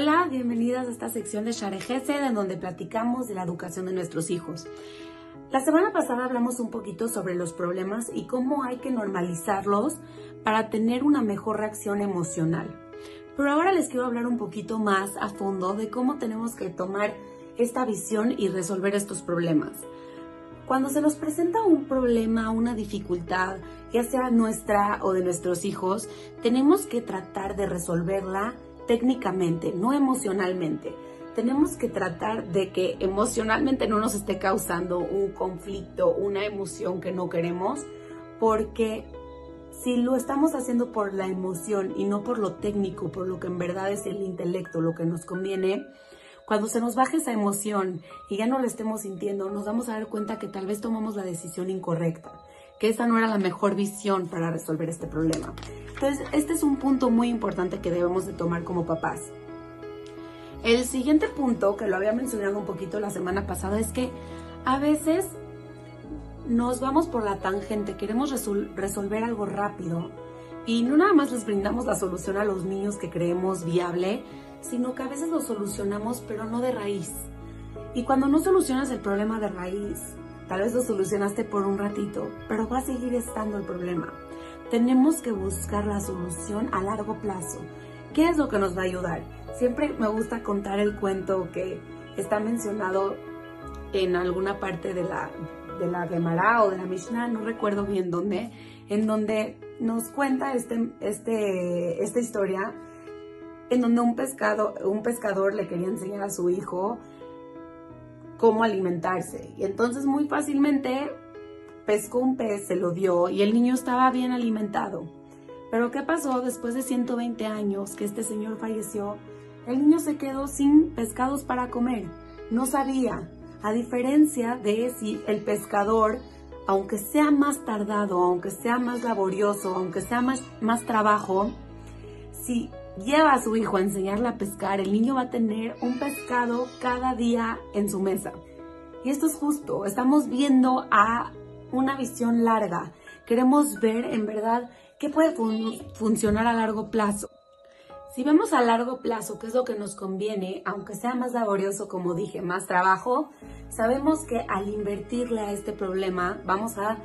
Hola, bienvenidas a esta sección de Share en donde platicamos de la educación de nuestros hijos. La semana pasada hablamos un poquito sobre los problemas y cómo hay que normalizarlos para tener una mejor reacción emocional. Pero ahora les quiero hablar un poquito más a fondo de cómo tenemos que tomar esta visión y resolver estos problemas. Cuando se nos presenta un problema, una dificultad, ya sea nuestra o de nuestros hijos, tenemos que tratar de resolverla técnicamente, no emocionalmente. Tenemos que tratar de que emocionalmente no nos esté causando un conflicto, una emoción que no queremos, porque si lo estamos haciendo por la emoción y no por lo técnico, por lo que en verdad es el intelecto, lo que nos conviene, cuando se nos baje esa emoción y ya no la estemos sintiendo, nos vamos a dar cuenta que tal vez tomamos la decisión incorrecta, que esa no era la mejor visión para resolver este problema. Entonces, este es un punto muy importante que debemos de tomar como papás. El siguiente punto, que lo había mencionado un poquito la semana pasada, es que a veces nos vamos por la tangente, queremos resolver algo rápido y no nada más les brindamos la solución a los niños que creemos viable, sino que a veces lo solucionamos pero no de raíz. Y cuando no solucionas el problema de raíz, tal vez lo solucionaste por un ratito, pero va a seguir estando el problema. Tenemos que buscar la solución a largo plazo. ¿Qué es lo que nos va a ayudar? Siempre me gusta contar el cuento que está mencionado en alguna parte de la, de la Gemara o de la Mishnah, no recuerdo bien dónde, en donde nos cuenta este, este, esta historia en donde un, pescado, un pescador le quería enseñar a su hijo cómo alimentarse. Y entonces muy fácilmente pescó un pez, se lo dio y el niño estaba bien alimentado. Pero ¿qué pasó después de 120 años que este señor falleció? El niño se quedó sin pescados para comer. No sabía. A diferencia de si el pescador, aunque sea más tardado, aunque sea más laborioso, aunque sea más, más trabajo, si lleva a su hijo a enseñarle a pescar, el niño va a tener un pescado cada día en su mesa. Y esto es justo, estamos viendo a una visión larga. Queremos ver en verdad qué puede funcionar a largo plazo. Si vemos a largo plazo qué es lo que nos conviene, aunque sea más laborioso, como dije, más trabajo, sabemos que al invertirle a este problema vamos a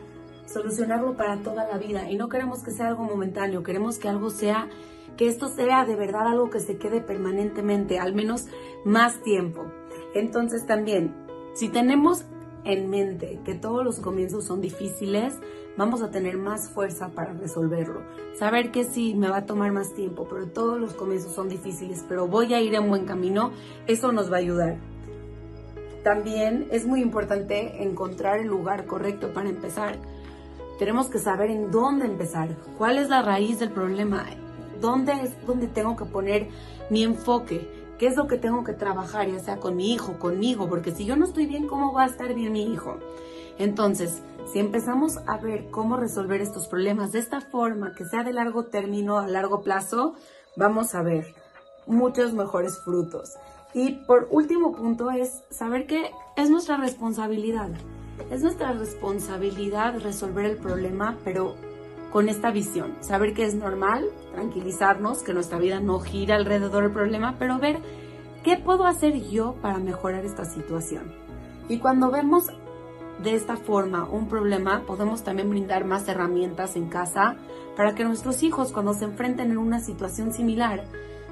solucionarlo para toda la vida y no queremos que sea algo momentáneo, queremos que algo sea que esto sea de verdad algo que se quede permanentemente, al menos más tiempo. Entonces también, si tenemos en mente que todos los comienzos son difíciles, vamos a tener más fuerza para resolverlo. Saber que sí, me va a tomar más tiempo, pero todos los comienzos son difíciles, pero voy a ir en buen camino, eso nos va a ayudar. También es muy importante encontrar el lugar correcto para empezar. Tenemos que saber en dónde empezar, cuál es la raíz del problema dónde es donde tengo que poner mi enfoque, qué es lo que tengo que trabajar, ya sea con mi hijo, conmigo, porque si yo no estoy bien, ¿cómo va a estar bien mi hijo? Entonces, si empezamos a ver cómo resolver estos problemas de esta forma, que sea de largo término, a largo plazo, vamos a ver muchos mejores frutos. Y por último punto es saber que es nuestra responsabilidad. Es nuestra responsabilidad resolver el problema, pero con esta visión. Saber que es normal, tranquilizarnos, que nuestra vida no gira alrededor del problema, pero ver qué puedo hacer yo para mejorar esta situación. Y cuando vemos de esta forma un problema, podemos también brindar más herramientas en casa para que nuestros hijos cuando se enfrenten en una situación similar,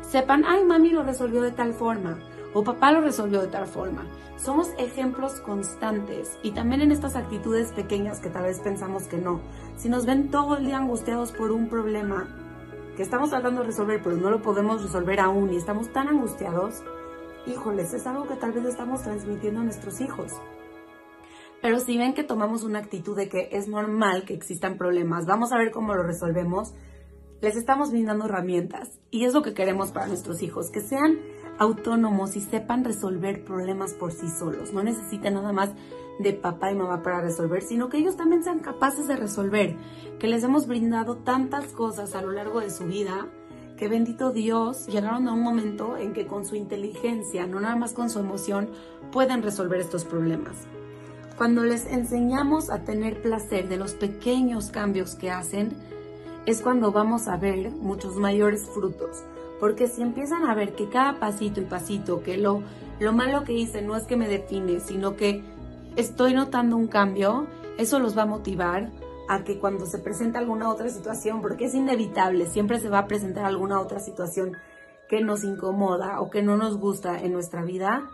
sepan, ay, mami lo resolvió de tal forma o papá lo resolvió de tal forma. Somos ejemplos constantes y también en estas actitudes pequeñas que tal vez pensamos que no. Si nos ven todo el día angustiados por un problema que estamos tratando de resolver pero no lo podemos resolver aún y estamos tan angustiados, híjoles, es algo que tal vez estamos transmitiendo a nuestros hijos. Pero si ven que tomamos una actitud de que es normal que existan problemas, vamos a ver cómo lo resolvemos, les estamos brindando herramientas y es lo que queremos para nuestros hijos, que sean autónomos y sepan resolver problemas por sí solos. No necesitan nada más de papá y mamá para resolver, sino que ellos también sean capaces de resolver, que les hemos brindado tantas cosas a lo largo de su vida, que bendito Dios llegaron a un momento en que con su inteligencia, no nada más con su emoción, pueden resolver estos problemas. Cuando les enseñamos a tener placer de los pequeños cambios que hacen, es cuando vamos a ver muchos mayores frutos. Porque si empiezan a ver que cada pasito y pasito, que lo, lo malo que hice no es que me define, sino que estoy notando un cambio, eso los va a motivar a que cuando se presenta alguna otra situación, porque es inevitable, siempre se va a presentar alguna otra situación que nos incomoda o que no nos gusta en nuestra vida,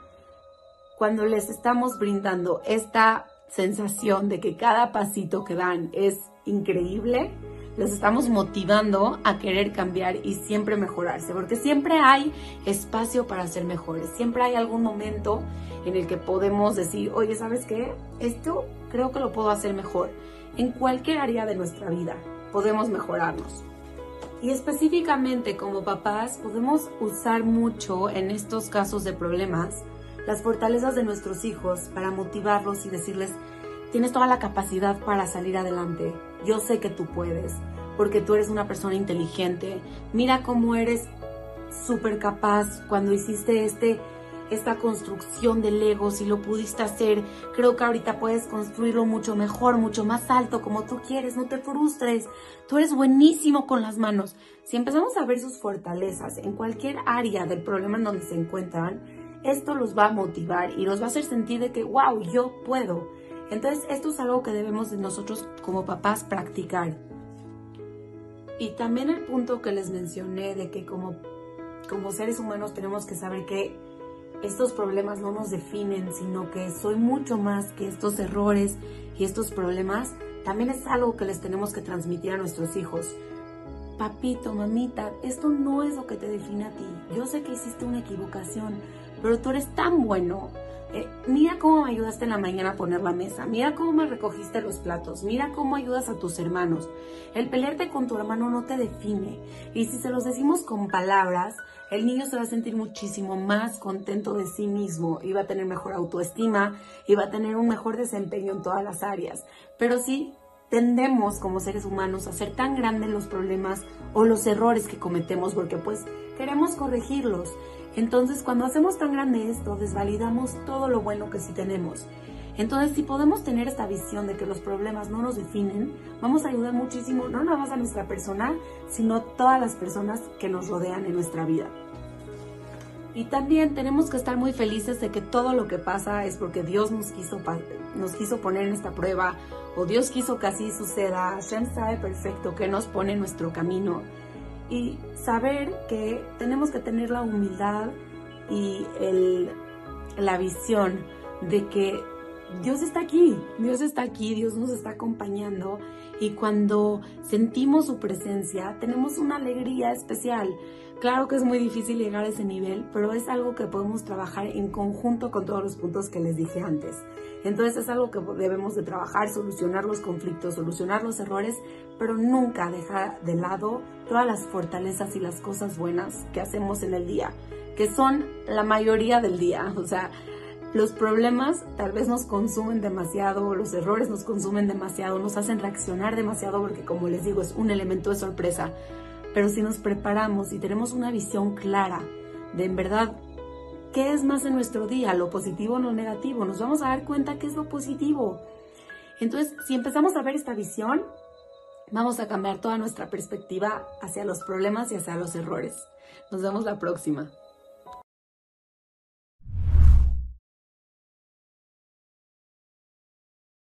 cuando les estamos brindando esta sensación de que cada pasito que dan es increíble, les estamos motivando a querer cambiar y siempre mejorarse, porque siempre hay espacio para ser mejores, siempre hay algún momento en el que podemos decir, oye, ¿sabes qué? Esto creo que lo puedo hacer mejor. En cualquier área de nuestra vida podemos mejorarnos. Y específicamente como papás podemos usar mucho en estos casos de problemas las fortalezas de nuestros hijos para motivarlos y decirles, tienes toda la capacidad para salir adelante, yo sé que tú puedes, porque tú eres una persona inteligente, mira cómo eres súper capaz cuando hiciste este esta construcción de Legos y lo pudiste hacer, creo que ahorita puedes construirlo mucho mejor, mucho más alto, como tú quieres, no te frustres, tú eres buenísimo con las manos. Si empezamos a ver sus fortalezas en cualquier área del problema en donde se encuentran, esto los va a motivar y los va a hacer sentir de que, wow, yo puedo. Entonces, esto es algo que debemos de nosotros como papás practicar. Y también el punto que les mencioné de que como, como seres humanos tenemos que saber que estos problemas no nos definen, sino que soy mucho más que estos errores y estos problemas, también es algo que les tenemos que transmitir a nuestros hijos. Papito, mamita, esto no es lo que te define a ti. Yo sé que hiciste una equivocación, pero tú eres tan bueno eh, mira cómo me ayudaste en la mañana a poner la mesa, mira cómo me recogiste los platos, mira cómo ayudas a tus hermanos. El pelearte con tu hermano no te define. Y si se los decimos con palabras, el niño se va a sentir muchísimo más contento de sí mismo y va a tener mejor autoestima y va a tener un mejor desempeño en todas las áreas. Pero si tendemos como seres humanos a hacer tan grandes los problemas o los errores que cometemos porque pues queremos corregirlos entonces, cuando hacemos tan grande esto, desvalidamos todo lo bueno que sí tenemos. Entonces, si podemos tener esta visión de que los problemas no nos definen, vamos a ayudar muchísimo, no nada más a nuestra persona, sino a todas las personas que nos rodean en nuestra vida. Y también tenemos que estar muy felices de que todo lo que pasa es porque Dios nos quiso, nos quiso poner en esta prueba o Dios quiso que así suceda. Hashem sabe perfecto que nos pone en nuestro camino y saber que tenemos que tener la humildad y el, la visión de que Dios está aquí, Dios está aquí, Dios nos está acompañando y cuando sentimos su presencia tenemos una alegría especial. Claro que es muy difícil llegar a ese nivel, pero es algo que podemos trabajar en conjunto con todos los puntos que les dije antes. Entonces es algo que debemos de trabajar, solucionar los conflictos, solucionar los errores, pero nunca dejar de lado todas las fortalezas y las cosas buenas que hacemos en el día, que son la mayoría del día. O sea, los problemas tal vez nos consumen demasiado, los errores nos consumen demasiado, nos hacen reaccionar demasiado porque como les digo es un elemento de sorpresa. Pero si nos preparamos y tenemos una visión clara de en verdad qué es más en nuestro día, lo positivo o lo negativo, nos vamos a dar cuenta qué es lo positivo. Entonces, si empezamos a ver esta visión, vamos a cambiar toda nuestra perspectiva hacia los problemas y hacia los errores. Nos vemos la próxima.